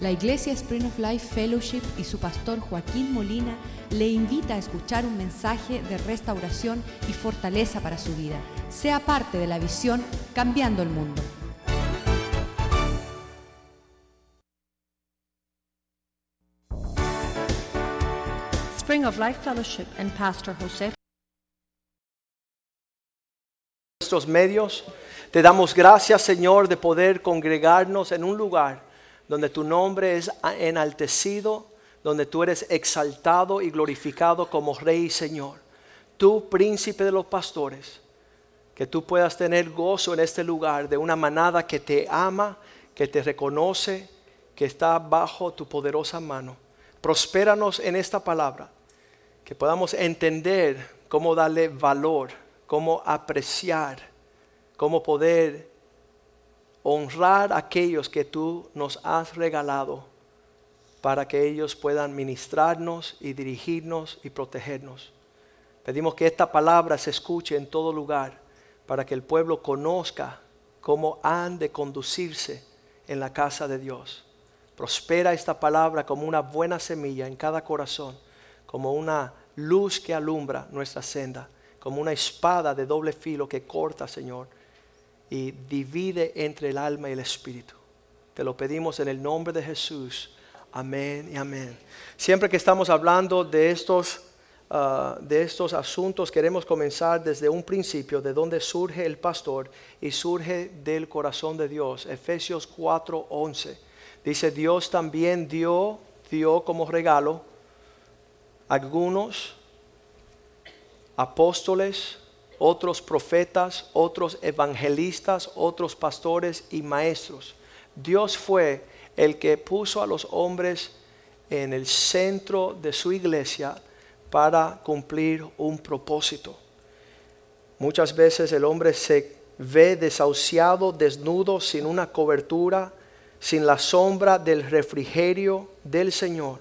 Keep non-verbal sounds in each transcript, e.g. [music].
La Iglesia Spring of Life Fellowship y su pastor Joaquín Molina le invita a escuchar un mensaje de restauración y fortaleza para su vida. Sea parte de la visión Cambiando el Mundo. Spring of Life Fellowship and Pastor Jose nuestros medios. Te damos gracias, Señor, de poder congregarnos en un lugar donde tu nombre es enaltecido, donde tú eres exaltado y glorificado como Rey y Señor. Tú, príncipe de los pastores, que tú puedas tener gozo en este lugar de una manada que te ama, que te reconoce, que está bajo tu poderosa mano. Prospéranos en esta palabra, que podamos entender cómo darle valor, cómo apreciar, cómo poder honrar a aquellos que tú nos has regalado para que ellos puedan ministrarnos y dirigirnos y protegernos. Pedimos que esta palabra se escuche en todo lugar para que el pueblo conozca cómo han de conducirse en la casa de Dios. Prospera esta palabra como una buena semilla en cada corazón, como una luz que alumbra nuestra senda, como una espada de doble filo que corta, Señor, y divide entre el alma y el espíritu. Te lo pedimos en el nombre de Jesús. Amén y amén. Siempre que estamos hablando de estos, ah, de estos asuntos, queremos comenzar desde un principio, de donde surge el pastor y surge del corazón de Dios. Efesios 4:11. Dice, Dios también dio, dio como regalo algunos apóstoles, otros profetas, otros evangelistas, otros pastores y maestros. Dios fue el que puso a los hombres en el centro de su iglesia para cumplir un propósito. Muchas veces el hombre se ve desahuciado, desnudo, sin una cobertura, sin la sombra del refrigerio del Señor.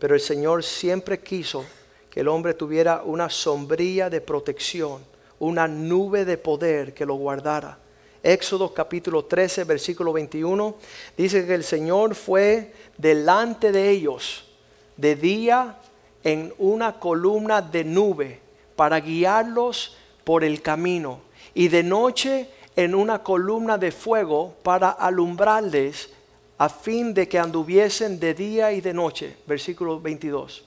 Pero el Señor siempre quiso que el hombre tuviera una sombrilla de protección una nube de poder que lo guardara. Éxodo capítulo 13, versículo 21, dice que el Señor fue delante de ellos de día en una columna de nube para guiarlos por el camino y de noche en una columna de fuego para alumbrarles a fin de que anduviesen de día y de noche. Versículo 22.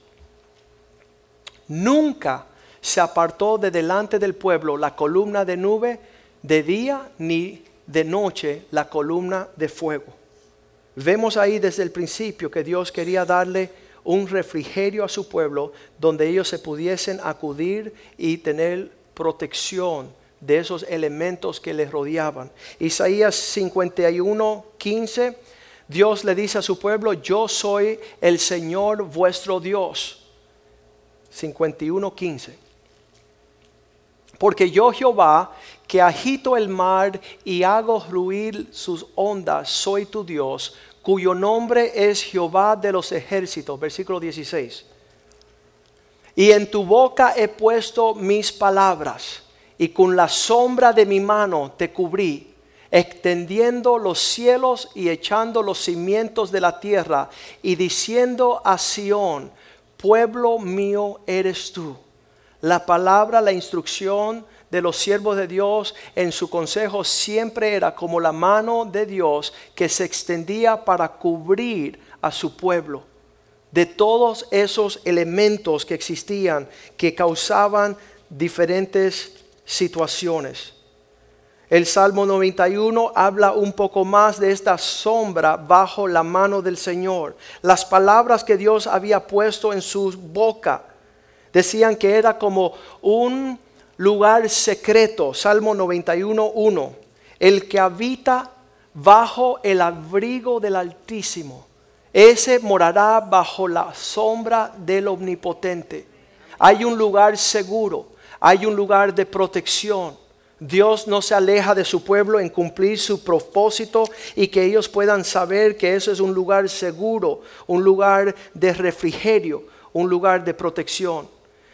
Nunca se apartó de delante del pueblo la columna de nube de día ni de noche la columna de fuego. Vemos ahí desde el principio que Dios quería darle un refrigerio a su pueblo donde ellos se pudiesen acudir y tener protección de esos elementos que les rodeaban. Isaías 51, 15, Dios le dice a su pueblo, yo soy el Señor vuestro Dios. 51, 15 porque yo Jehová, que agito el mar y hago ruir sus ondas, soy tu Dios, cuyo nombre es Jehová de los ejércitos, versículo 16. Y en tu boca he puesto mis palabras, y con la sombra de mi mano te cubrí, extendiendo los cielos y echando los cimientos de la tierra, y diciendo a Sión, pueblo mío eres tú la palabra, la instrucción de los siervos de Dios en su consejo siempre era como la mano de Dios que se extendía para cubrir a su pueblo de todos esos elementos que existían que causaban diferentes situaciones. El Salmo 91 habla un poco más de esta sombra bajo la mano del Señor. Las palabras que Dios había puesto en su boca Decían que era como un lugar secreto, Salmo 91.1, el que habita bajo el abrigo del Altísimo, ese morará bajo la sombra del Omnipotente. Hay un lugar seguro, hay un lugar de protección. Dios no se aleja de su pueblo en cumplir su propósito y que ellos puedan saber que eso es un lugar seguro, un lugar de refrigerio, un lugar de protección.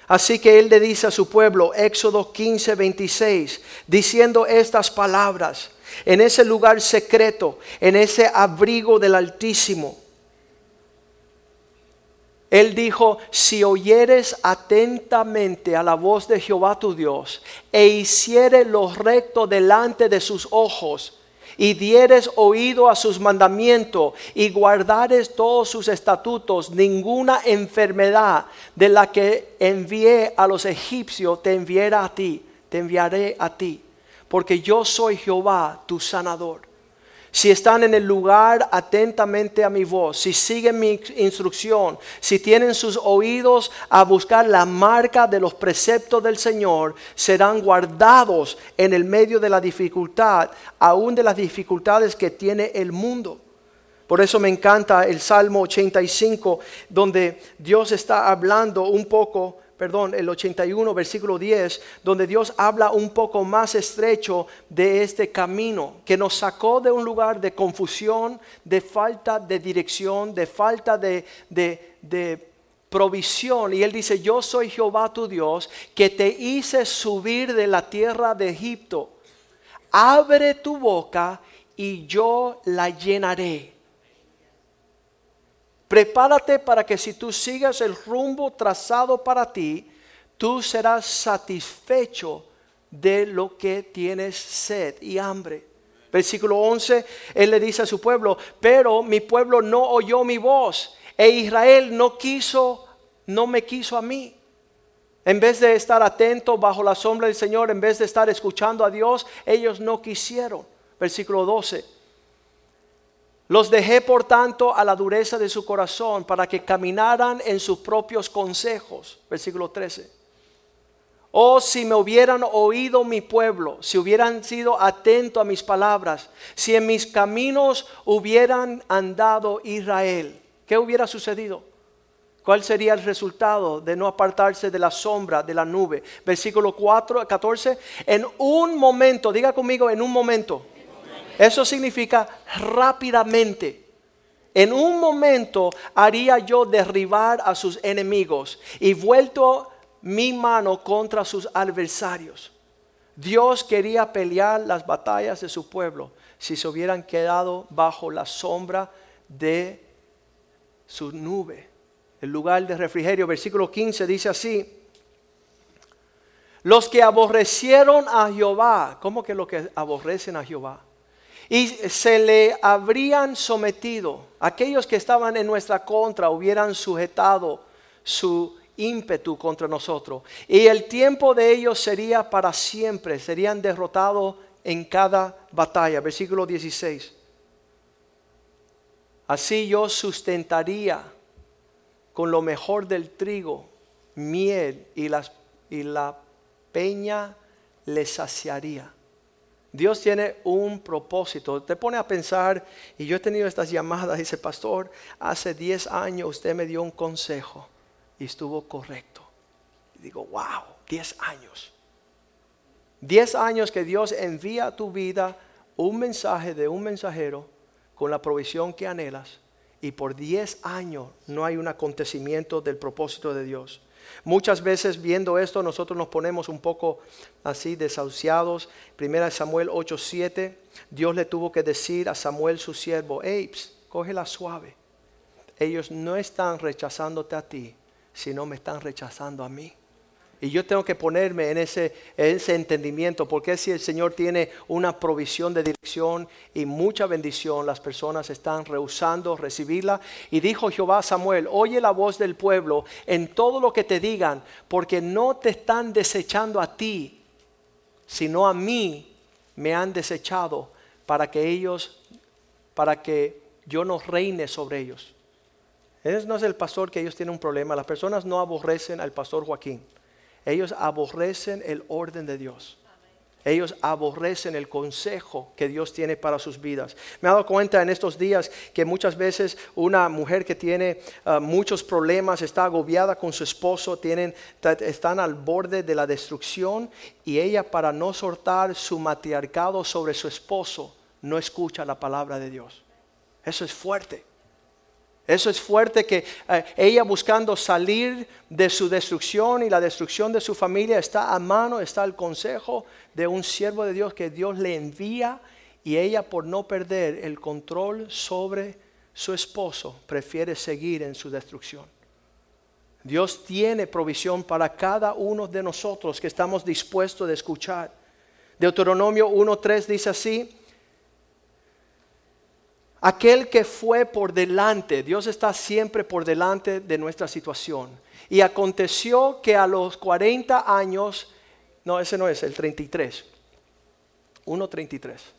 Así que él le dice a su pueblo, Éxodo 15, 26, diciendo estas palabras, en ese lugar secreto, en ese abrigo del Altísimo, Él dijo, si oyeres atentamente a la voz de Jehová tu Dios, e hicieres lo recto delante de sus ojos, y dieres oído a sus mandamientos, y guardares todos sus estatutos, ninguna enfermedad de la que envié a los egipcios te enviará a ti, te enviaré a ti, porque yo soy Jehová tu sanador si están en el lugar atentamente a mi voz, si siguen mi instrucción, si tienen sus oídos a buscar la marca de los preceptos del Señor, serán guardados en el medio de la dificultad, aún de las dificultades que tiene el mundo. Por eso me encanta el Salmo 85, donde Dios está hablando un poco perdón, el 81, versículo 10, donde Dios habla un poco más estrecho de este camino, que nos sacó de un lugar de confusión, de falta de dirección, de falta de, de provisión. Y él dice, yo soy Jehová tu Dios, que te hice subir de la tierra de Egipto. Abre tu boca y yo la llenaré Prepárate para que si tú sigas el rumbo trazado para ti, tú serás satisfecho de lo que tienes sed y hambre. Versículo 11, él le dice a su pueblo, pero mi pueblo no oyó mi voz e Israel no quiso, no me quiso a mí. En vez de estar atento bajo la sombra del Señor, en vez de estar escuchando a Dios, ellos no quisieron. Versículo 12. Los dejé por tanto a la dureza de su corazón para que caminaran en sus propios consejos. Versículo 13. Oh, si me hubieran oído mi pueblo, si hubieran sido atento a mis palabras, si en mis caminos hubieran andado Israel, ¿qué hubiera sucedido? ¿Cuál sería el resultado de no apartarse de la sombra de la nube? Versículo 4, 14. En un momento, diga conmigo, en un momento eso significa rápidamente. En un momento haría yo derribar a sus enemigos y vuelto mi mano contra sus adversarios. Dios quería pelear las batallas de su pueblo si se hubieran quedado bajo la sombra de su nube. El lugar de refrigerio, versículo 15 dice así. Los que aborrecieron a Jehová, ¿cómo que los que aborrecen a Jehová? Y se le habrían sometido. Aquellos que estaban en nuestra contra hubieran sujetado su ímpetu contra nosotros. Y el tiempo de ellos sería para siempre, serían derrotados en cada batalla. Versículo 16. Así yo sustentaría con lo mejor del trigo, miel y, y la peña les saciaría. Dios tiene un propósito. Te pone a pensar, y yo he tenido estas llamadas, dice, pastor, hace 10 años usted me dio un consejo y estuvo correcto. Y digo, wow, 10 años. 10 años que Dios envía a tu vida un mensaje de un mensajero con la provisión que anhelas. Y por 10 años no hay un acontecimiento del propósito de Dios. Muchas veces viendo esto nosotros nos ponemos un poco así desahuciados. Primera Samuel 8:7, Dios le tuvo que decir a Samuel su siervo, Apes, cógela suave. Ellos no están rechazándote a ti, sino me están rechazando a mí. Y yo tengo que ponerme en ese, entendimiento, porque si el Señor tiene una provisión de dirección y mucha bendición, las personas están rehusando recibirla. Y dijo Jehová a Samuel, oye la voz del pueblo en todo lo que te digan, porque no te están desechando a ti, sino a mí me han desechado para que ellos, para que yo no reine sobre ellos. Ese no es el pastor que ellos tienen un problema. Las personas no aborrecen al pastor Joaquín. Ellos aborrecen el orden de Dios. Ellos aborrecen el consejo que Dios tiene para sus vidas. Me he dado cuenta en estos días que muchas veces una mujer que tiene ah, muchos problemas, está agobiada con su esposo, tienen, están al borde de la destrucción y ella para no soltar su matriarcado sobre su esposo, no escucha la palabra de Dios. Eso es fuerte. Eso es fuerte que eh, ella buscando salir de su destrucción y la destrucción de su familia está a mano, está el consejo de un siervo de Dios que Dios le envía y ella por no perder el control sobre su esposo prefiere seguir en su destrucción. Dios tiene provisión para cada uno de nosotros que estamos dispuestos a escuchar. Deuteronomio 1.3 dice así, aquel que fue por delante, Dios está siempre por delante de nuestra situación. Y aconteció que a los 40 años, no, ese no es, el 33, 1.33.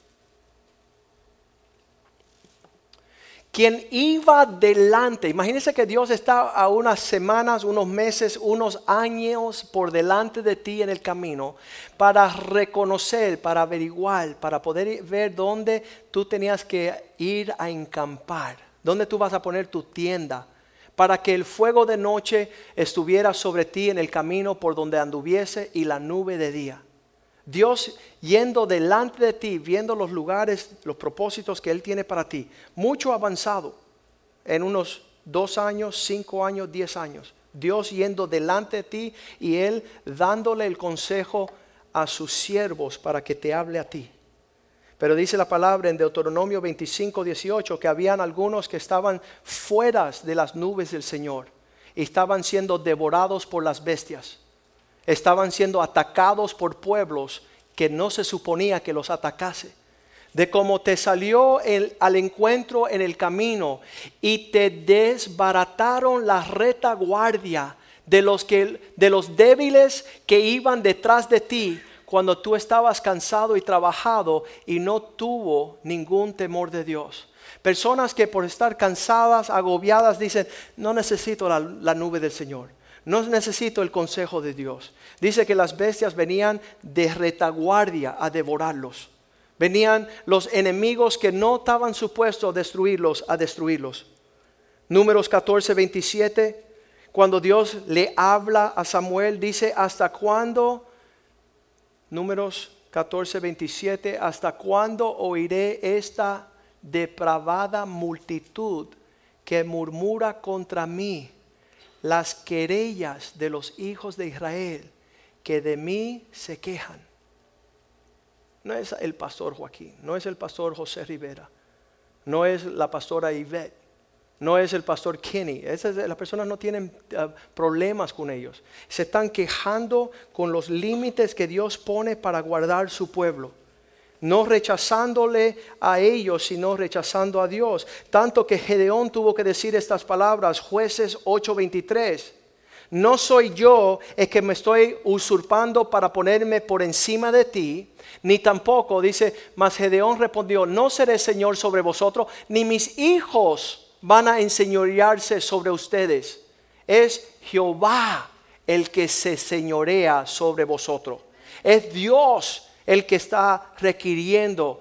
quien iba delante. Imagínense que Dios está a unas semanas, unos meses, unos años por delante de ti en el camino para reconocer, para averiguar, para poder ver dónde tú tenías que ir a encampar, dónde tú vas a poner tu tienda, para que el fuego de noche estuviera sobre ti en el camino por donde anduviese y la nube de día. Dios yendo delante de ti, viendo los lugares, los propósitos que Él tiene para ti, mucho avanzado en unos dos años, cinco años, diez años. Dios yendo delante de ti y Él dándole el consejo a sus siervos para que te hable a ti. Pero dice la palabra en Deuteronomio 25, 18 que habían algunos que estaban fuera de las nubes del Señor y estaban siendo devorados por las bestias estaban siendo atacados por pueblos que no se suponía que los atacase. De cómo te salió el, al encuentro en el camino y te desbarataron la retaguardia de los, que, de los débiles que iban detrás de ti cuando tú estabas cansado y trabajado y no tuvo ningún temor de Dios. Personas que por estar cansadas, agobiadas, dicen, no necesito la nube del Señor. No necesito el consejo de Dios. Dice que las bestias venían de retaguardia a devorarlos. Venían los enemigos que no estaban supuestos a destruirlos, a destruirlos. Números 14, 27, cuando Dios le habla a Samuel, dice, ¿hasta cuándo? Números 14, 27, ¿hasta cuándo oiré esta depravada multitud que murmura contra mí? Las querellas de los hijos de Israel que de mí se quejan. No es el pastor Joaquín, no es el pastor José Rivera, no es la pastora Yvette, no es el pastor Kenny. Esas, las personas no tienen ah, problemas con ellos. Se están quejando con los límites que Dios pone para guardar su pueblo no rechazándole a ellos, sino rechazando a Dios. Tanto que Gedeón tuvo que decir estas palabras, jueces 8:23. No soy yo el que me estoy usurpando para ponerme por encima de ti, ni tampoco, dice, mas Gedeón respondió, no seré Señor sobre vosotros, ni mis hijos van a enseñorearse sobre ustedes. Es Jehová el que se señorea sobre vosotros. Es Dios el que está requiriendo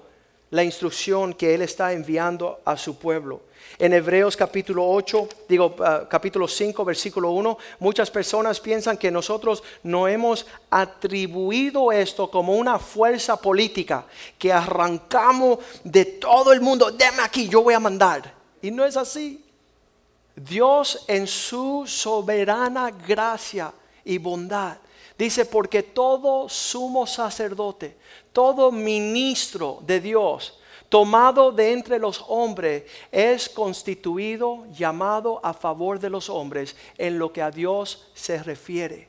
la instrucción que Él está enviando a su pueblo. En Hebreos capítulo 8, digo ah, capítulo 5, versículo 1, muchas personas piensan que nosotros no hemos atribuido esto como una fuerza política que arrancamos de todo el mundo, deme aquí, yo voy a mandar. Y no es así. Dios en su soberana gracia y bondad Dice, porque todo sumo sacerdote, todo ministro de Dios, tomado de entre los hombres, es constituido, llamado a favor de los hombres en lo que a Dios se refiere,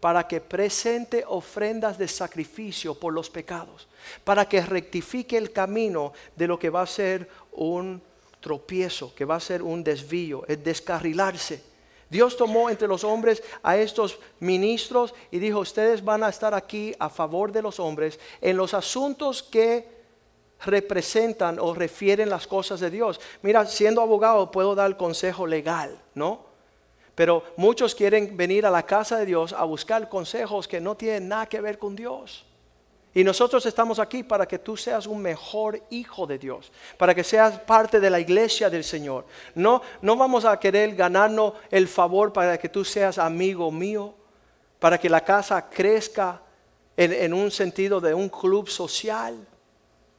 para que presente ofrendas de sacrificio por los pecados, para que rectifique el camino de lo que va a ser un tropiezo, que va a ser un desvío, es descarrilarse Dios tomó entre los hombres a estos ministros y dijo, ustedes van a estar aquí a favor de los hombres en los asuntos que representan o refieren las cosas de Dios. Mira, siendo abogado puedo dar consejo legal, ¿no? Pero muchos quieren venir a la casa de Dios a buscar consejos que no tienen nada que ver con Dios. Y nosotros estamos aquí para que tú seas un mejor hijo de Dios, para que seas parte de la iglesia del Señor. No, no vamos a querer ganarnos el favor para que tú seas amigo mío, para que la casa crezca en, en un sentido de un club social.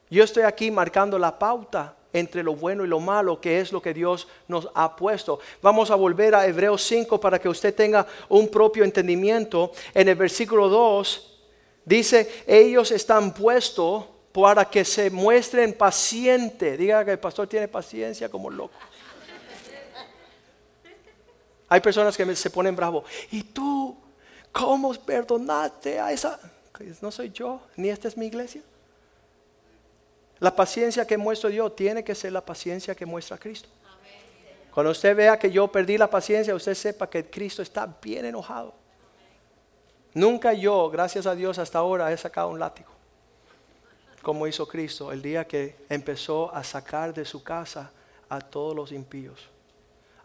Yo estoy aquí marcando la pauta entre lo bueno y lo malo, que es lo que Dios nos ha puesto. Vamos a volver a Hebreos 5 para que usted tenga un propio entendimiento. En el versículo 2 Dice, ellos están puestos para que se muestren pacientes. Diga que el pastor tiene paciencia como loco. Hay personas que se ponen bravo. ¿Y tú cómo perdonaste a esa? No soy yo, ni esta es mi iglesia. La paciencia que muestro yo tiene que ser la paciencia que muestra Cristo. Cuando usted vea que yo perdí la paciencia, usted sepa que Cristo está bien enojado. Nunca yo, gracias a Dios, hasta ahora he sacado un látigo, como hizo Cristo el día que empezó a sacar de su casa a todos los impíos,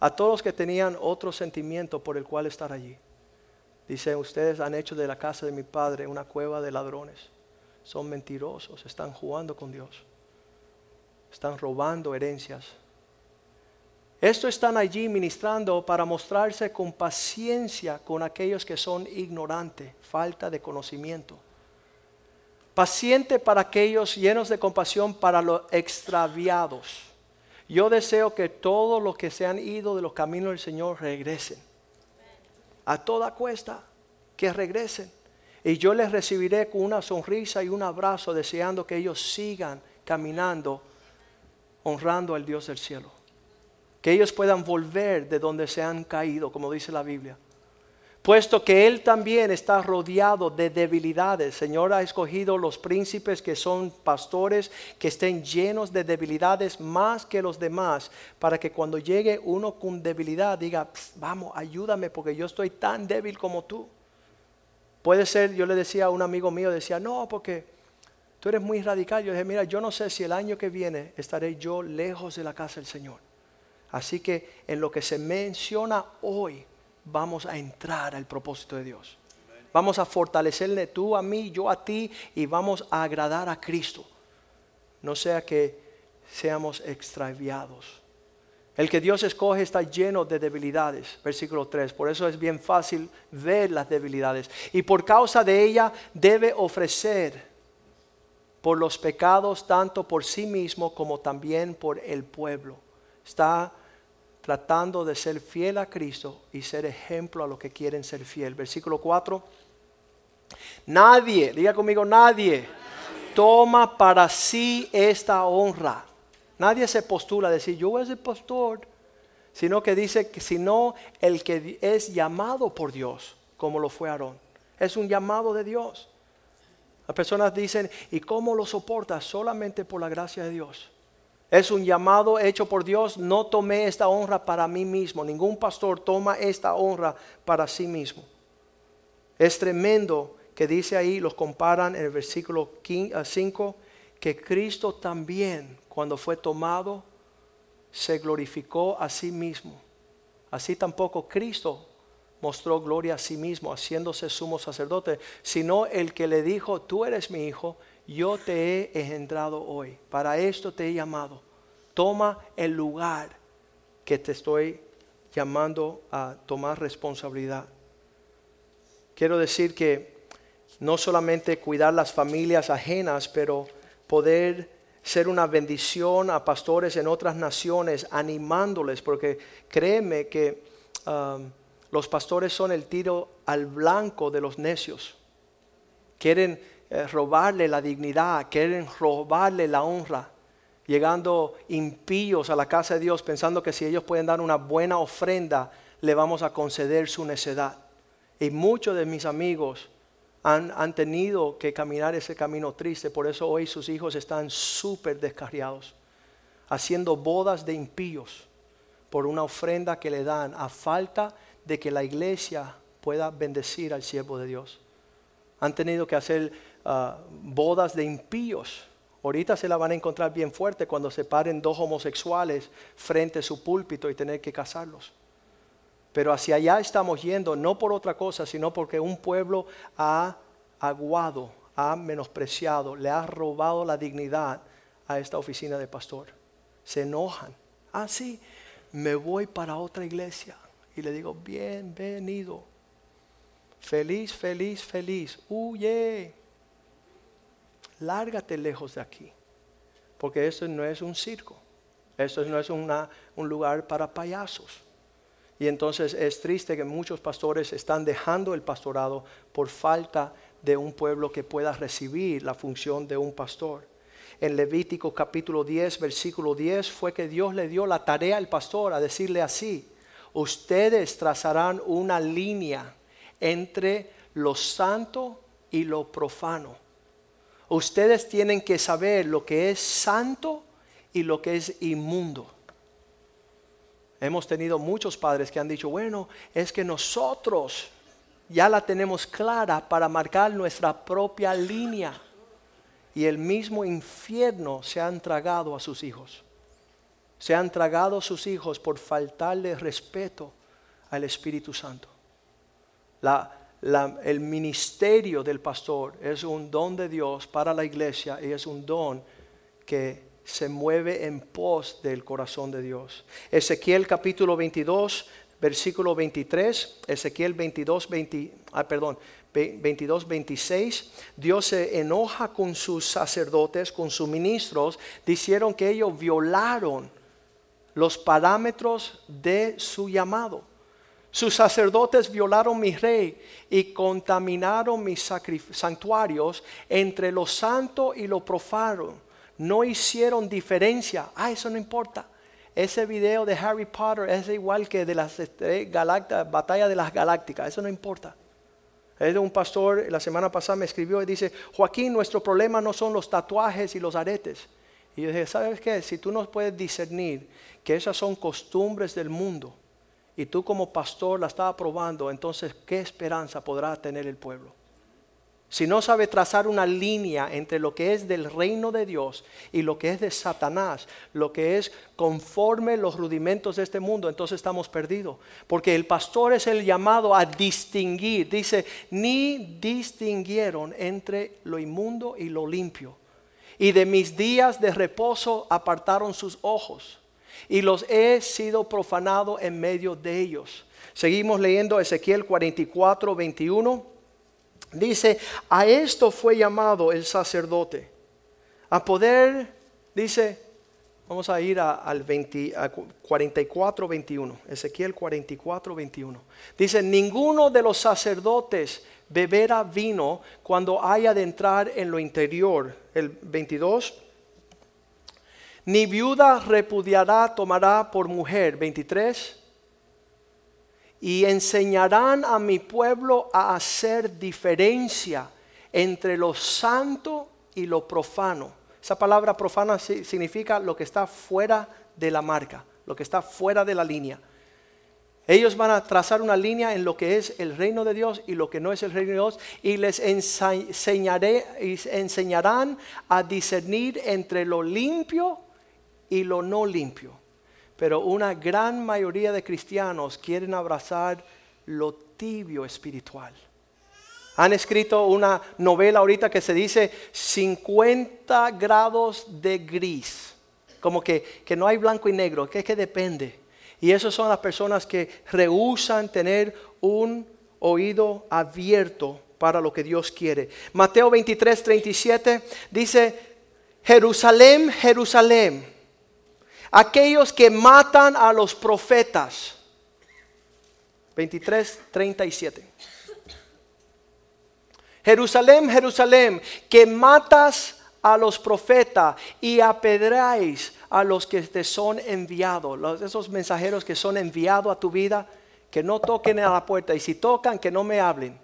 a todos los que tenían otro sentimiento por el cual estar allí. Dice, ustedes han hecho de la casa de mi padre una cueva de ladrones. Son mentirosos, están jugando con Dios. Están robando herencias. Esto están allí ministrando para mostrarse con paciencia con aquellos que son ignorantes, falta de conocimiento. Paciente para aquellos llenos de compasión para los extraviados. Yo deseo que todos los que se han ido de los caminos del Señor regresen. A toda cuesta, que regresen. Y yo les recibiré con una sonrisa y un abrazo, deseando que ellos sigan caminando, honrando al Dios del cielo. Que ellos puedan volver de donde se han caído, como dice la Biblia. Puesto que Él también está rodeado de debilidades. Señor ha escogido los príncipes que son pastores, que estén llenos de debilidades más que los demás, para que cuando llegue uno con debilidad diga, "Pss, vamos, ayúdame porque yo estoy tan débil como tú. Puede ser, yo le decía a un amigo mío, decía, no, porque tú eres muy radical. Yo dije, mira, yo no sé si el año que viene estaré yo lejos de la casa del Señor. Así que en lo que se menciona hoy, vamos a entrar al propósito de Dios. Vamos a fortalecerle tú a mí, yo a ti, y vamos a agradar a Cristo. No sea que seamos extraviados. El que Dios escoge está lleno de debilidades, versículo 3. Por eso es bien fácil ver las debilidades. Y por causa de ella debe ofrecer por los pecados tanto por sí mismo como también por el pueblo. Está tratando de ser fiel a Cristo y ser ejemplo a los que quieren ser fiel. Versículo 4. Nadie, diga conmigo, nadie toma para sí esta honra. Nadie se postula a decir, yo voy a ser pastor, sino que dice que sino el que es llamado por Dios, como lo fue Aarón. Es un llamado de Dios. Las personas dicen, ¿y cómo lo soportas? Solamente por la gracia de Dios. Es un llamado hecho por Dios. No tomé esta honra para mí mismo. Ningún pastor toma esta honra para sí mismo. Es tremendo que dice ahí, los comparan en el versículo 5, que Cristo también, cuando fue tomado, se glorificó a sí mismo. Así tampoco Cristo mostró gloria a sí mismo, haciéndose sumo sacerdote, sino el que le dijo, tú eres mi hijo, yo te he engendrado hoy, para esto te he llamado. Toma el lugar que te estoy llamando a tomar responsabilidad. Quiero decir que no solamente cuidar las familias ajenas, pero poder ser una bendición a pastores en otras naciones, animándoles, porque créeme que um, los pastores son el tiro al blanco de los necios. Quieren eh, robarle la dignidad, quieren robarle la honra, llegando impíos a la casa de Dios pensando que si ellos pueden dar una buena ofrenda, le vamos a conceder su necedad. Y muchos de mis amigos han, han tenido que caminar ese camino triste, por eso hoy sus hijos están súper descarriados, haciendo bodas de impíos por una ofrenda que le dan a falta de que la iglesia pueda bendecir al siervo de Dios. Han tenido que hacer uh, bodas de impíos. Ahorita se la van a encontrar bien fuerte cuando se paren dos homosexuales frente a su púlpito y tener que casarlos. Pero hacia allá estamos yendo, no por otra cosa, sino porque un pueblo ha aguado, ha menospreciado, le ha robado la dignidad a esta oficina de pastor. Se enojan. Ah, sí, me voy para otra iglesia. Y le digo, bienvenido. Feliz, feliz, feliz. Huye. Lárgate lejos de aquí. Porque esto no es un circo. Esto no es un lugar para payasos. Y entonces es triste que muchos pastores están dejando el pastorado por falta de un pueblo que pueda recibir la función de un pastor. En Levítico capítulo 10, versículo 10 fue que Dios le dio la tarea al pastor a decirle así, ustedes trazarán una línea entre lo santo y lo profano. Ustedes tienen que saber lo que es santo y lo que es inmundo. Hemos tenido muchos padres que han dicho, bueno, es que nosotros ya la tenemos clara para marcar nuestra propia línea. Y el mismo infierno se han tragado a sus hijos. Se han tragado a sus hijos por faltarle respeto al Espíritu Santo. El ministerio del pastor es un don de Dios para la iglesia y es un don que se mueve en pos del corazón de Dios. Ezequiel capítulo 22, versículo 23, Ezequiel 22, 20, ah, perdón, 22, 26, Dios se enoja con sus sacerdotes, con sus ministros, dijeron que ellos violaron los parámetros de su llamado. Sus sacerdotes violaron mi rey y contaminaron mis santuarios entre lo santo y lo profano. No hicieron diferencia. Ah, eso no importa. Ese video de Harry Potter es igual que de las batalla de las galácticas. Eso no importa. Es de un pastor, la semana pasada me escribió y dice, Joaquín, nuestro problema no son los tatuajes y los aretes. Y yo dije, ¿sabes qué? Si tú no puedes discernir que esas son costumbres del mundo y tú como pastor la estás aprobando, entonces ¿qué esperanza podrá tener el pueblo? si no sabe trazar una línea entre lo que es del reino de Dios y lo que es de Satanás, lo que es conforme los rudimentos de este mundo, entonces estamos perdidos. Porque el pastor es el llamado a distinguir. Dice, ni distinguieron entre lo inmundo y lo limpio. Y de mis días de reposo apartaron sus ojos. Y los he sido profanado en medio de ellos. Seguimos leyendo Ezequiel 44, 21. Dice, a esto fue llamado el sacerdote, a poder, dice, vamos a ir al 44, 21, Ezequiel 44, 21. Dice, ninguno de los sacerdotes beberá vino cuando haya de entrar en lo interior, el 22. Ni viuda repudiará, tomará por mujer, 23 y enseñarán a mi pueblo a hacer diferencia entre lo santo y lo profano. Esa palabra profana significa lo que está fuera de la marca, lo que está fuera de la línea. Ellos van a trazar una línea en lo que es el reino de Dios y lo que no es el reino de Dios y les enseñaré, enseñarán a discernir entre lo limpio y lo no limpio pero una gran mayoría de cristianos quieren abrazar lo tibio espiritual. Han escrito una novela ahorita que se dice 50 grados de gris, como que, no hay blanco y negro, que es que depende. Y esas son las personas que rehusan tener un oído abierto para lo que Dios quiere. Mateo 23, 37 dice, Jerusalén, Jerusalén aquellos que matan a los profetas. 23, 37. Jerusalén, Jerusalén, que matas a los profetas y apedráis a los que te son enviados, esos mensajeros que son enviados a tu vida, que no toquen a la puerta y si tocan, que no me hablen.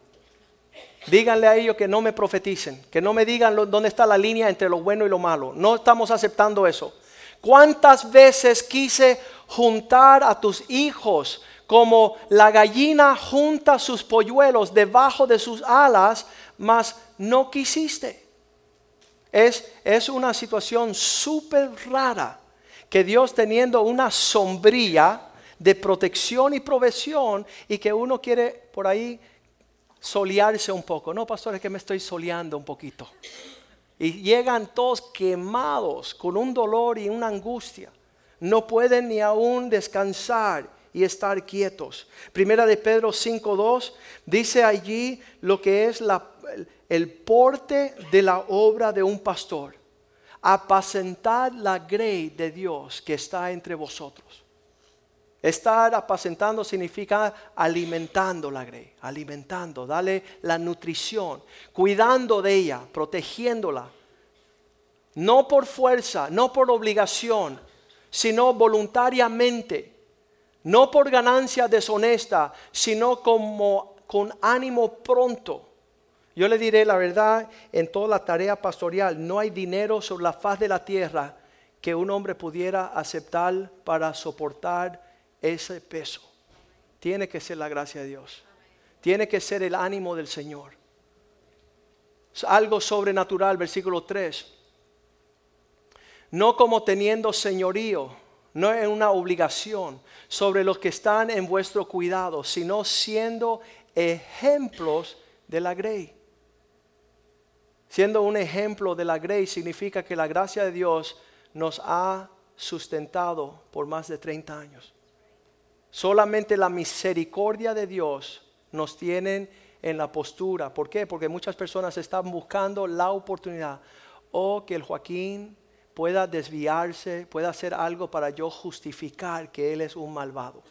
Díganle a ellos que no me profeticen, que no me digan dónde está la línea entre lo bueno y lo malo. No estamos aceptando eso. ¿Cuántas veces quise juntar a tus hijos como la gallina junta sus polluelos debajo de sus alas, mas no quisiste? Es, es una situación súper rara que Dios teniendo una sombrilla de protección y provisión y que uno quiere por ahí solearse un poco. No, pastor, es que me estoy soleando un poquito y llegan todos quemados con un dolor y una angustia. No pueden ni aún descansar y estar quietos. Primera de Pedro 5.2 dice allí lo que es el porte de la obra de un pastor. Apacentar la grey de Dios que está entre vosotros. Estar apacentando significa alimentando la grey, alimentando, darle la nutrición, cuidando de ella, protegiéndola. No por fuerza, no por obligación, sino voluntariamente. no por ganancia deshonesta, sino como con ánimo pronto. Yo le diré la verdad, en toda la tarea pastoral no hay dinero sobre la faz de la tierra que un hombre pudiera aceptar para soportar ese peso. Tiene que ser la gracia de Dios. Tiene que ser el ánimo del Señor. algo sobrenatural, versículo 3. No como teniendo señorío, no es una obligación sobre los que están en vuestro cuidado, sino siendo ejemplos de la grey. Siendo un ejemplo de la grey significa que la gracia de Dios nos ha sustentado por más de 30 años. Solamente la misericordia de Dios nos tiene en la postura. ¿Por qué? Porque muchas personas están buscando la oportunidad o que el Joaquín pueda desviarse, pueda hacer algo para yo justificar que él es un malvado.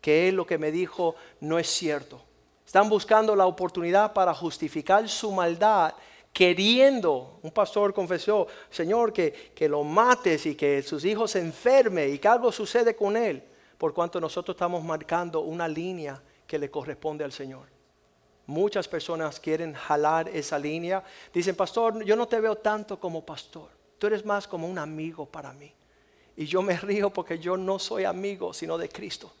Que él lo que me dijo no es cierto. Están buscando la oportunidad para justificar su maldad queriendo, un pastor confesó, Señor, que, que lo mates y que sus hijos se enferme y que algo sucede con él, por cuanto nosotros estamos marcando una línea que le corresponde al Señor. Muchas personas quieren jalar esa línea. Dicen, pastor, yo no te veo tanto como pastor. Tú eres más como un amigo para mí. Y yo me [laughs] río porque yo no soy amigo, sino de Cristo.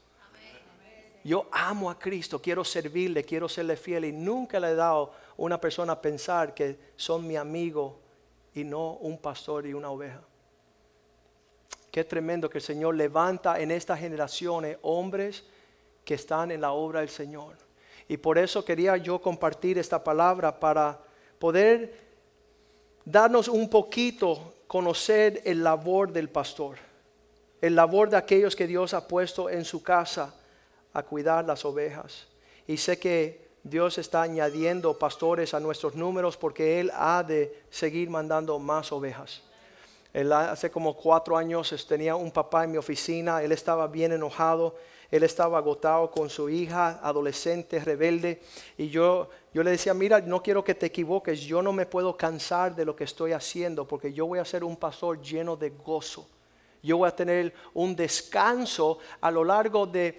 Yo amo a Cristo, quiero servirle, quiero serle fiel y nunca le he dado a una persona pensar que son mi amigo y no un pastor y una oveja. Qué tremendo que el Señor levanta en estas generaciones hombres que están en la obra del Señor. Y por eso quería yo compartir esta palabra para poder darnos un poquito conocer el labor del pastor, el labor de aquellos que Dios ha puesto en su casa a cuidar las ovejas. Y sé que Dios está añadiendo pastores a nuestros números porque Él ha de seguir mandando más ovejas. Hace como cuatro años tenía un papá en mi oficina, él estaba bien enojado, él estaba agotado con su hija, adolescente, rebelde, y yo, yo le decía, mira, no quiero que te equivoques, yo no me puedo cansar de lo que estoy haciendo, porque yo voy a ser un pastor lleno de gozo. Yo voy a tener un descanso a lo largo de,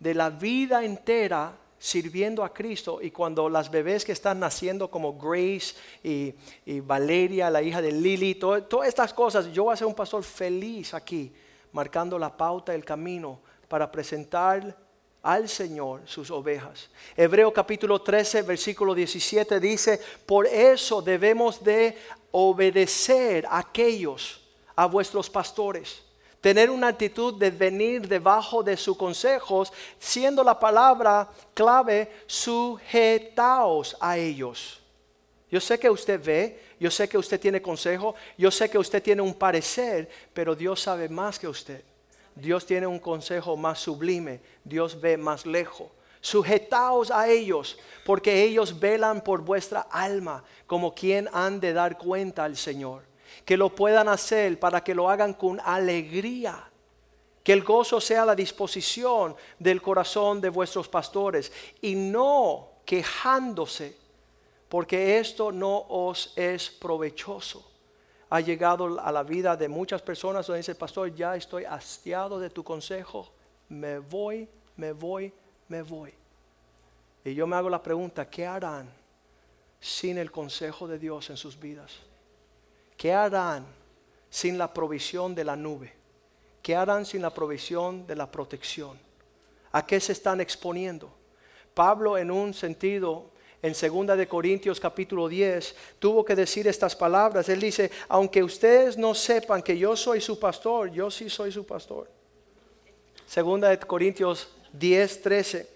la vida entera sirviendo a Cristo y cuando las bebés que están naciendo como Grace y, Valeria, la hija de Lily, todas estas cosas, yo voy a ser un pastor feliz aquí, marcando la pauta, el camino para presentar al Señor sus ovejas. Hebreo capítulo 13, versículo 17 dice, por eso debemos de obedecer a aquellos a vuestros pastores. Tener una actitud de venir debajo de sus consejos, siendo la palabra clave, sujetaos a ellos. Yo sé que usted ve, yo sé que usted tiene consejo, yo sé que usted tiene un parecer, pero Dios sabe más que usted. Dios tiene un consejo más sublime, Dios ve más lejos. Sujetaos a ellos, porque ellos velan por vuestra alma, como quien han de dar cuenta al Señor que lo puedan hacer para que lo hagan con alegría. Que el gozo sea la disposición del corazón de vuestros pastores y no quejándose, porque esto no os es provechoso. Ha llegado a la vida de muchas personas donde dice, pastor, ya estoy hastiado de tu consejo, me voy, me voy, me voy. Y yo me hago la pregunta, ¿qué harán sin el consejo de Dios en sus vidas? ¿Qué harán sin la provisión de la nube? ¿Qué harán sin la provisión de la protección? ¿A qué se están exponiendo? Pablo en un sentido en 2 de Corintios capítulo 10 tuvo que decir estas palabras. Él dice, aunque ustedes no sepan que yo soy su pastor, yo sí soy su pastor. Segunda de Corintios 10, 13.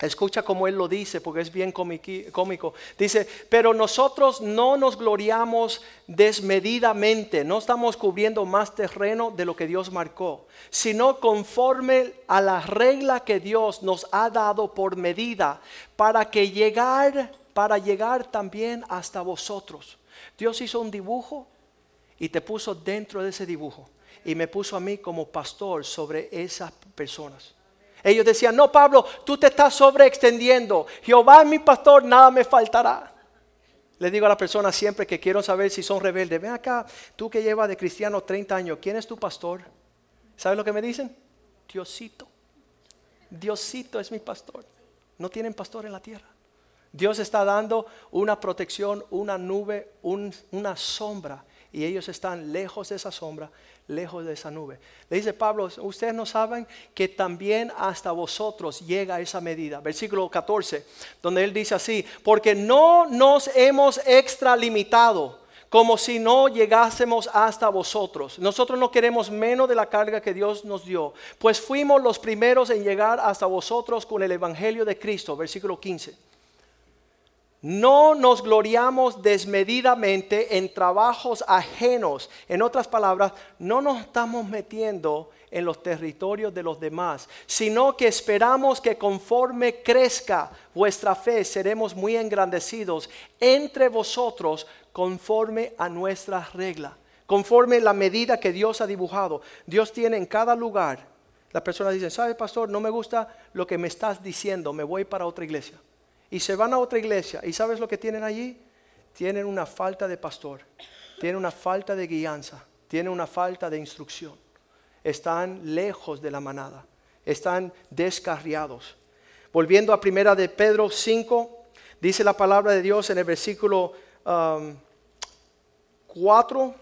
Escucha como él lo dice, porque es bien cómico. Dice, pero nosotros no nos gloriamos desmedidamente, no estamos cubriendo más terreno de lo que Dios marcó, sino conforme a la regla que Dios nos ha dado por medida, para que llegar, para llegar también hasta vosotros. Dios hizo un dibujo y te puso dentro de ese dibujo y me puso a mí como pastor sobre esas personas. Ellos decían, no Pablo, tú te estás sobreextendiendo. Jehová es mi pastor, nada me faltará. Le digo a la persona siempre que quiero saber si son rebeldes, ven acá, tú que llevas de cristiano 30 años, ¿quién es tu pastor? ¿Sabes lo que me dicen? Diosito. Diosito es mi pastor. No tienen pastor en la tierra. Dios está dando una protección, una nube, una sombra. Y ellos están lejos de esa sombra, lejos de esa nube. Le dice Pablo, ustedes no saben que también hasta vosotros llega esa medida. Versículo 14, donde él dice así, porque no nos hemos extralimitado como si no llegásemos hasta vosotros. Nosotros no queremos menos de la carga que Dios nos dio, pues fuimos los primeros en llegar hasta vosotros con el Evangelio de Cristo, versículo 15. No nos gloriamos desmedidamente en trabajos ajenos. En otras palabras, no nos estamos metiendo en los territorios de los demás, sino que esperamos que conforme crezca vuestra fe, seremos muy engrandecidos entre vosotros conforme a nuestra regla, conforme la medida que Dios ha dibujado. Dios tiene en cada lugar. La persona dice, ¿sabe pastor? No me gusta lo que me estás diciendo, me voy para otra iglesia y se van a otra iglesia. ¿Y sabes lo que tienen allí? Tienen una falta de pastor, tienen una falta de guianza, tienen una falta de instrucción. Están lejos de la manada, están descarriados. Volviendo a primera de Pedro 5, dice la palabra de Dios en el versículo 4 um,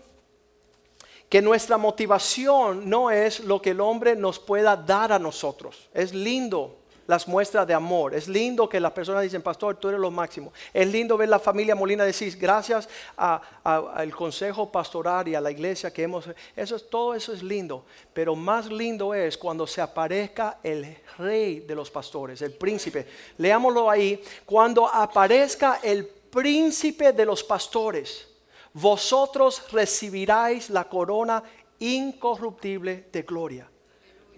que nuestra motivación no es lo que el hombre nos pueda dar a nosotros. Es lindo las muestras de amor. Es lindo que las personas dicen, pastor, tú eres lo máximo. Es lindo ver la familia Molina decir, gracias al consejo pastoral y a la iglesia que hemos... Eso es, todo eso es lindo. Pero más lindo es cuando se aparezca el rey de los pastores, el príncipe. Leámoslo ahí. Cuando aparezca el príncipe de los pastores, vosotros recibiráis la corona incorruptible de gloria.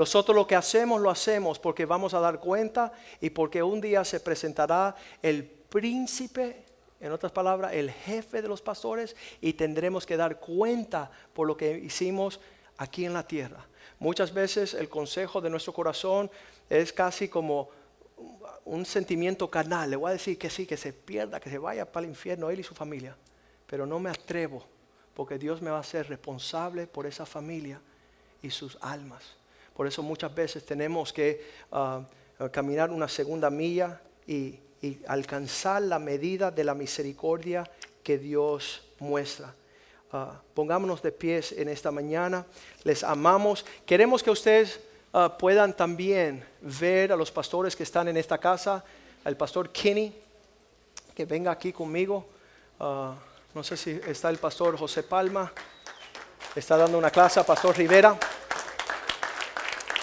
Nosotros lo que hacemos lo hacemos porque vamos a dar cuenta y porque un día se presentará el príncipe, en otras palabras, el jefe de los pastores y tendremos que dar cuenta por lo que hicimos aquí en la tierra. Muchas veces el consejo de nuestro corazón es casi como un sentimiento carnal. Le voy a decir que sí, que se pierda, que se vaya para el infierno él y su familia. Pero no me atrevo porque Dios me va a ser responsable por esa familia y sus almas. Por eso muchas veces tenemos que ah, caminar una segunda milla y, alcanzar la medida de la misericordia que Dios muestra. Ah, pongámonos de pies en esta mañana. Les amamos. Queremos que ustedes ah, puedan también ver a los pastores que están en esta casa, al pastor Kenny, que venga aquí conmigo. no sé si está el pastor José Palma. Está dando una clase Pastor Rivera.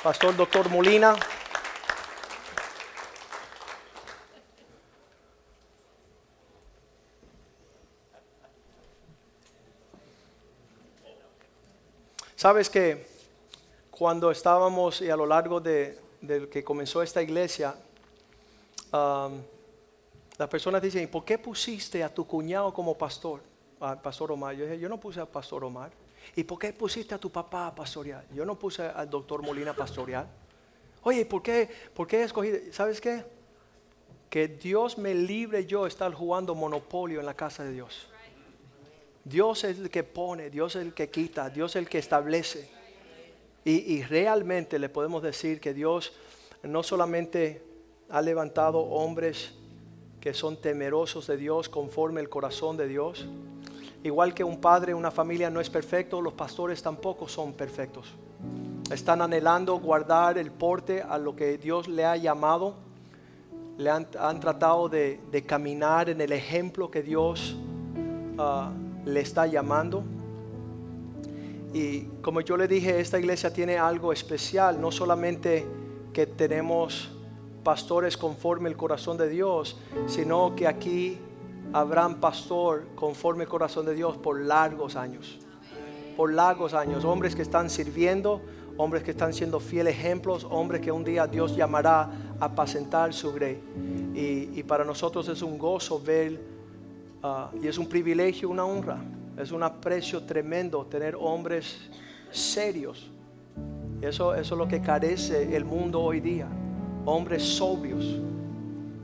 Pastor Doctor Molina. Sabes que cuando estábamos y a lo largo de, que comenzó esta iglesia, um, las personas dicen, ¿y por qué pusiste a tu cuñado como pastor? Pastor Omar. Yo dije, yo no puse a Pastor Omar. ¿Y por qué pusiste a tu papá pastoreal? Yo no puse al doctor Molina pastoreal. Oye, ¿por qué, ¿por qué escogí? ¿Sabes qué? Que Dios me libre yo estar jugando monopolio en la casa de Dios. Dios es el que pone, Dios es el que quita, Dios es el que establece. Y, y realmente le podemos decir que Dios no solamente ha levantado hombres que son temerosos de Dios conforme el corazón de Dios, Igual que un padre, una familia no es perfecto, los pastores tampoco son perfectos. Están anhelando guardar el porte a lo que Dios le ha llamado. Le han, tratado de, caminar en el ejemplo que Dios ah, le está llamando. Y como yo le dije, esta iglesia tiene algo especial, no solamente que tenemos pastores conforme el corazón de Dios, sino que aquí habrán pastor conforme el corazón de Dios por largos años. Por largos años. Hombres que están sirviendo, hombres que están siendo fieles ejemplos, hombres que un día Dios llamará a apacentar su grey. Y, para nosotros es un gozo ver ah, y es un privilegio, una honra. Es un aprecio tremendo tener hombres serios. Eso, eso es lo que carece el mundo hoy día. Hombres sobrios.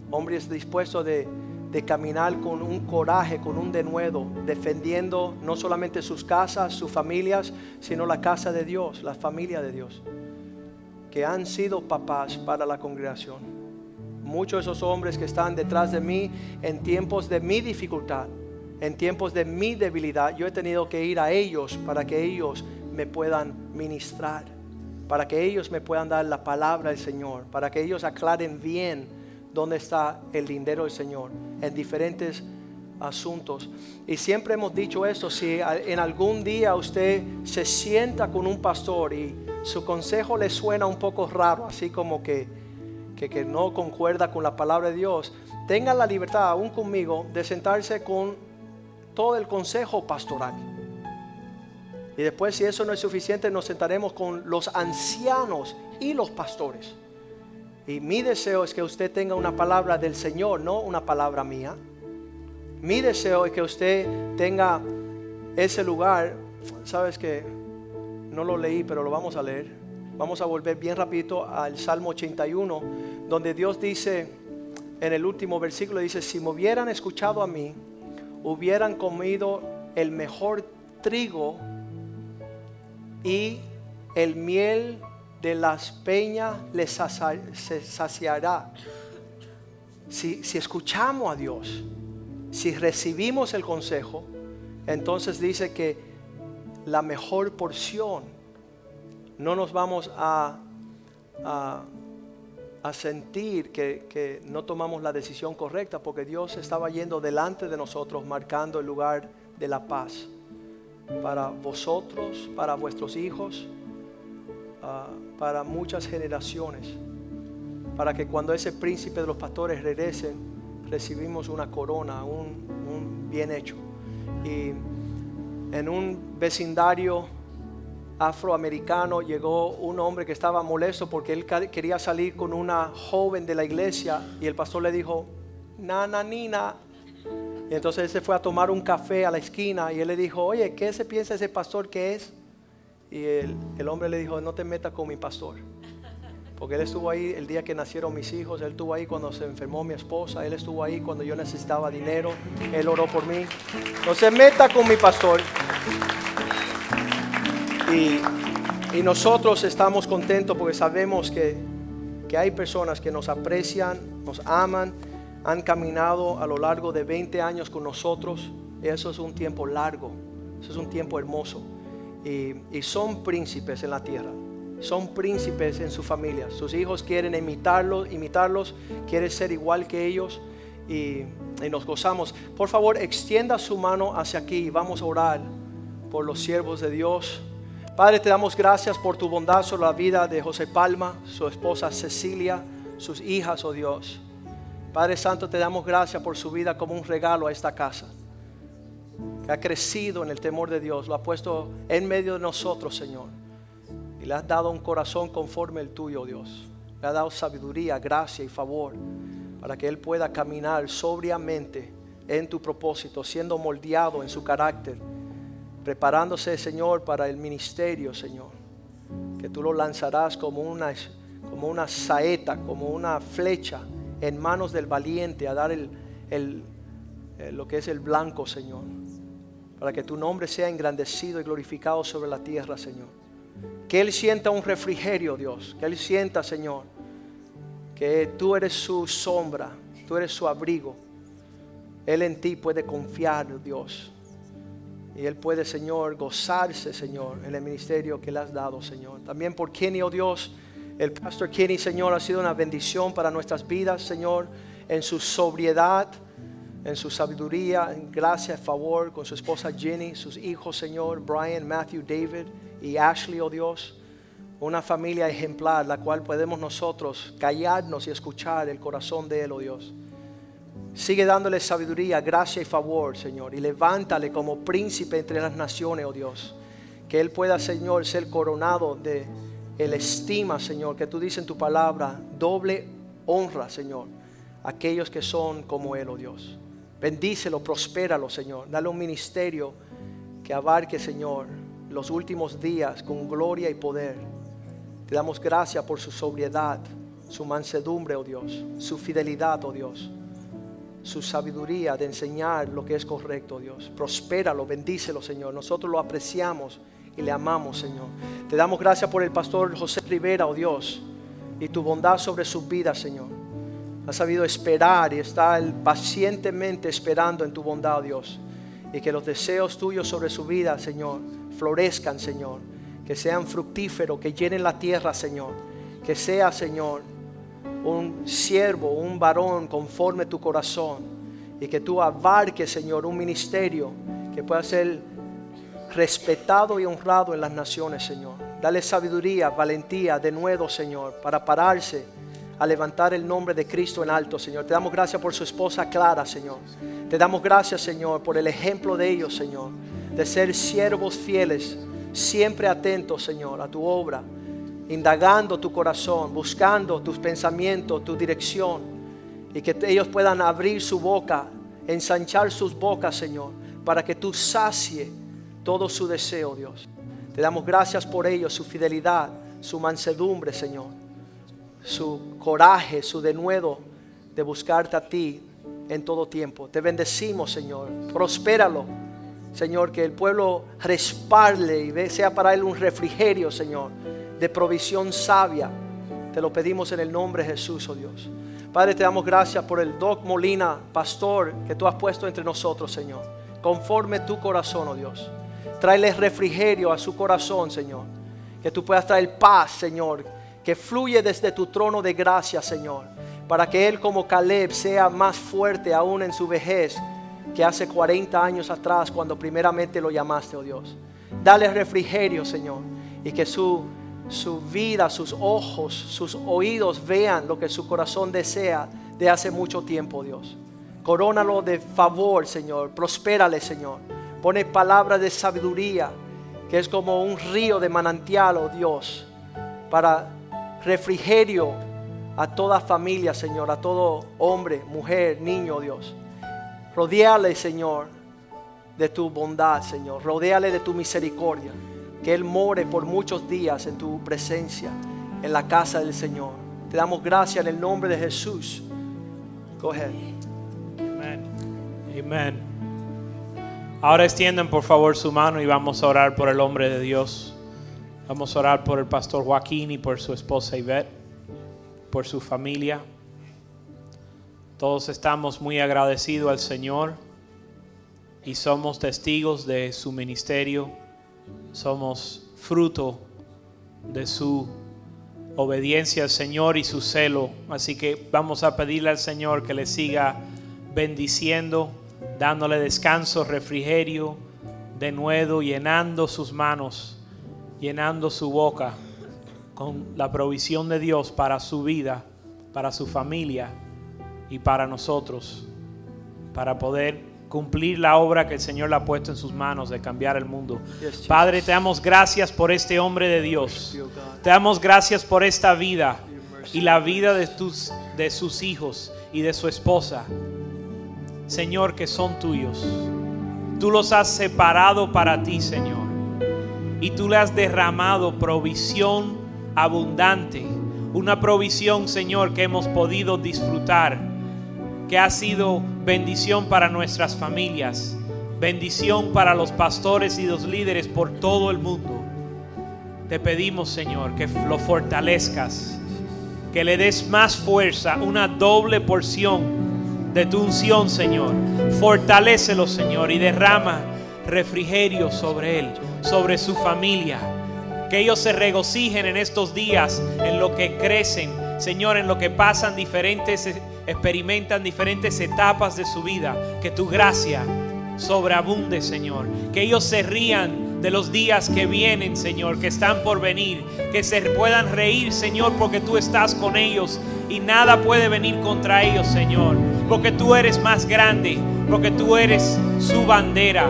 Hombres dispuestos de de caminar con un coraje, con un denuedo, defendiendo no solamente sus casas, sus familias, sino la casa de Dios, la familia de Dios. que han sido papás para la congregación. Muchos de esos hombres que están detrás de mí en tiempos de mi dificultad, en tiempos de mi debilidad, yo he tenido que ir a ellos para que ellos me puedan ministrar, para que ellos me puedan dar la palabra del Señor, para que ellos aclaren bien dónde está el dinero del Señor en diferentes asuntos. Y siempre hemos dicho esto, si en algún día usted se sienta con un pastor y su consejo le suena un poco raro, así como que, que, que no concuerda con la palabra de Dios, tenga la libertad, aún conmigo, de sentarse con todo el consejo pastoral. Y después, si eso no es suficiente, nos sentaremos con los ancianos y los pastores. Y mi deseo es que usted tenga una palabra del Señor, no una palabra mía. Mi deseo es que usted tenga ese lugar. Sabes que no lo leí, pero lo vamos a leer. Vamos a volver bien rapidito al Salmo 81, donde Dios dice, en el último versículo, dice, si me hubieran escuchado a mí, hubieran comido el mejor trigo y el miel de las peñas les saciará. Si, si escuchamos a Dios, si recibimos el consejo, entonces dice que la mejor porción no nos vamos a, a a sentir que, no tomamos la decisión correcta porque Dios estaba yendo delante de nosotros marcando el lugar de la paz para vosotros, para vuestros hijos, ah, para muchas generaciones, para que cuando ese príncipe de los pastores regrese, recibimos una corona, un, bien hecho. Y en un vecindario afroamericano llegó un hombre que estaba molesto porque él quería salir con una joven de la iglesia y el pastor le dijo, nana, nina. Y entonces él se fue a tomar un café a la esquina y él le dijo, oye, ¿qué se piensa ese pastor que es? Y el, el hombre le dijo, no te metas con mi pastor. Porque él estuvo ahí el día que nacieron mis hijos, él estuvo ahí cuando se enfermó mi esposa, él estuvo ahí cuando yo necesitaba dinero, él oró por mí. No se meta con mi pastor. Y, nosotros estamos contentos porque sabemos que, que hay personas que nos aprecian, nos aman, han caminado a lo largo de 20 años con nosotros. Eso es un tiempo largo, eso es un tiempo hermoso. Y, son príncipes en la tierra, son príncipes en su familia. Sus hijos quieren imitarlos, imitarlos, quieren ser igual que ellos y, y, nos gozamos. Por favor, extienda su mano hacia aquí y vamos a orar por los siervos de Dios. Padre, te damos gracias por tu bondad sobre la vida de José Palma, su esposa Cecilia, sus hijas, oh Dios. Padre Santo, te damos gracias por su vida como un regalo a esta casa. Que ha crecido en el temor de Dios, lo ha puesto en medio de nosotros, Señor. Y le has dado un corazón conforme el tuyo, oh Dios. Le has dado sabiduría, gracia y favor para que Él pueda caminar sobriamente en tu propósito, siendo moldeado en su carácter preparándose, Señor, para el ministerio, Señor. Que tú lo lanzarás como una, como una saeta, como una flecha en manos del valiente a dar el, eh, lo que es el blanco, Señor. Para que tu nombre sea engrandecido y glorificado sobre la tierra, Señor. Que Él sienta un refrigerio, Dios. Que Él sienta, Señor, que tú eres su sombra, tú eres su abrigo. Él en ti puede confiar, Dios. Y Él puede, Señor, gozarse, Señor, en el ministerio que le has dado, Señor. También por Kenny, oh Dios, el pastor Kenny, Señor, ha sido una bendición para nuestras vidas, Señor, en su sobriedad, en su sabiduría, en gracia, favor, con su esposa Jenny, sus hijos, Señor, Brian, Matthew, David y Ashley, oh Dios. Una familia ejemplar, la cual podemos nosotros callarnos y escuchar el corazón de Él, oh Dios. Sigue dándole sabiduría, gracia y favor, Señor. Y levántale como príncipe entre las naciones, oh Dios. Que Él pueda, Señor, ser coronado de el estima, Señor, que tú dices en tu palabra, doble honra, Señor, aquellos que son como Él, oh Dios. Bendícelo, prospéralo, Señor. Dale un ministerio que abarque, Señor, los últimos días con gloria y poder. Te damos gracias por su sobriedad, su mansedumbre, oh Dios, su fidelidad, oh Dios su sabiduría de enseñar lo que es correcto, Dios. Prospéralo, bendícelo, Señor. Nosotros lo apreciamos y le amamos, Señor. Te damos gracias por el pastor José Rivera, oh Dios, y tu bondad sobre su vida, Señor. Ha sabido esperar y está pacientemente esperando en tu bondad, Dios. Y que los deseos tuyos sobre su vida, Señor, florezcan, Señor. Que sean fructíferos, que llenen la tierra, Señor. Que sea, Señor, un siervo, un varón conforme tu corazón. Y que tú abarques, Señor, un ministerio que pueda ser respetado y honrado en las naciones, Señor. Dale sabiduría, valentía, de nuevo, Señor, para pararse a levantar el nombre de Cristo en alto, Señor. Te damos gracias por su esposa Clara, Señor. Te damos gracias, Señor, por el ejemplo de ellos, Señor, de ser siervos fieles, siempre atentos, Señor, a tu obra, indagando tu corazón, buscando tus pensamientos, tu dirección, y que ellos puedan abrir su boca, ensanchar sus bocas, Señor, para que tú sacie todo su deseo, Dios. Te damos gracias por ellos, su fidelidad, su mansedumbre, Señor, su coraje, su denuedo de buscarte a ti en todo tiempo. Te bendecimos, Señor. Prospéralo, Señor, que el pueblo respalde y sea para él un refrigerio, Señor, de provisión sabia. Te lo pedimos en el nombre de Jesús, oh Dios. Padre, te damos gracias por el Doc Molina, pastor, que tú has puesto entre nosotros, Señor. Conforme tu corazón, oh Dios. Tráele refrigerio a su corazón, Señor. Que tú puedas traer paz, Señor. Que fluye desde tu trono de gracia, Señor. Para que Él como Caleb sea más fuerte aún en su vejez que hace 40 años atrás cuando primeramente lo llamaste, oh Dios. Dale refrigerio, Señor. Y que su, su vida, sus ojos, sus oídos vean lo que su corazón desea de hace mucho tiempo, Dios. Corónalo de favor, Señor. Prospérale, Señor Pone palabras de sabiduría, que es como un río de manantial, oh Dios, para refrigerio a toda familia, Señor, a todo hombre, mujer, niño, Dios. Rodéale, Señor, de tu bondad, Señor. Rodéale de tu misericordia. Que Él more por muchos días en tu presencia, en la casa del Señor. Te damos gracias en el nombre de Jesús. Go ahead. Amen. Amen. Ahora extiendan por favor su mano y vamos a orar por el hombre de Dios. Vamos a orar por el pastor Joaquín y por su esposa Ivette, por su familia. Todos estamos muy agradecidos al Señor y somos testigos de su ministerio. Somos fruto de su obediencia al Señor y su celo. Así que vamos a pedirle al Señor que le siga bendiciendo dándole descanso, refrigerio, de nuevo, llenando sus manos, llenando su boca con la provisión de Dios para su vida, para su familia y para nosotros, para poder cumplir la obra que el Señor le ha puesto en sus manos de cambiar el mundo. Padre, te damos gracias por este hombre de Dios. Te damos gracias por esta vida y la vida de, tus, de sus hijos y de su esposa. Señor, que son tuyos. Tú los has separado para ti, Señor. Y tú le has derramado provisión abundante. Una provisión, Señor, que hemos podido disfrutar. Que ha sido bendición para nuestras familias. Bendición para los pastores y los líderes por todo el mundo. Te pedimos, Señor, que lo fortalezcas. Que le des más fuerza, una doble porción de tu unción, Señor. Fortalécelo, Señor, y derrama refrigerio sobre él, sobre su familia. Que ellos se regocijen en estos días, en lo que crecen, Señor, en lo que pasan diferentes, experimentan diferentes etapas de su vida. Que tu gracia sobreabunde, Señor. Que ellos se rían de los días que vienen, Señor, que están por venir. Que se puedan reír, Señor, porque tú estás con ellos y nada puede venir contra ellos, Señor. Porque tú eres más grande, porque tú eres su bandera.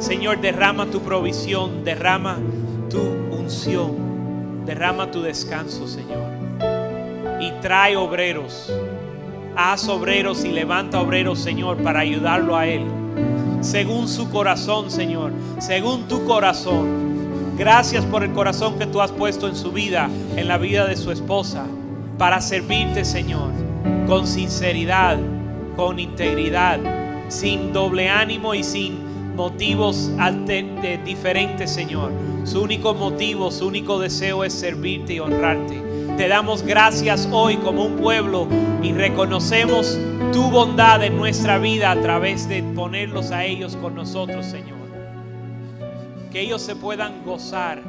Señor, derrama tu provisión, derrama tu unción, derrama tu descanso, Señor. Y trae obreros, haz obreros y levanta obreros, Señor, para ayudarlo a Él. Según su corazón, Señor, según tu corazón. Gracias por el corazón que tú has puesto en su vida, en la vida de su esposa para servirte, Señor, con sinceridad, con integridad, sin doble ánimo y sin motivos diferentes, Señor. Su único motivo, su único deseo es servirte y honrarte. Te damos gracias hoy como un pueblo y reconocemos tu bondad en nuestra vida a través de ponerlos a ellos con nosotros, Señor. Que ellos se puedan gozar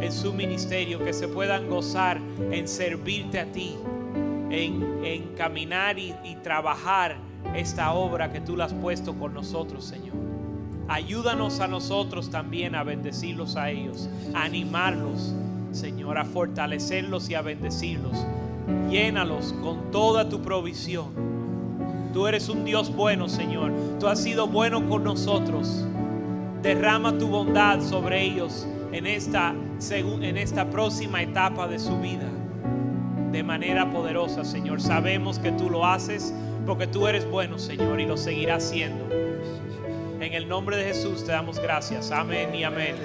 en su ministerio, que se puedan gozar en servirte a ti, en, en caminar y, y trabajar esta obra que tú la has puesto con nosotros, Señor. Ayúdanos a nosotros también a bendecirlos a ellos, a animarlos, Señor, a fortalecerlos y a bendecirlos. Llénalos con toda tu provisión. Tú eres un Dios bueno, Señor. Tú has sido bueno con nosotros. Derrama tu bondad sobre ellos en esta, en esta próxima etapa de su vida. De manera poderosa, Señor. Sabemos que tú lo haces porque tú eres bueno, Señor, y lo seguirás siendo. En el nombre de Jesús te damos gracias. Amén y amén.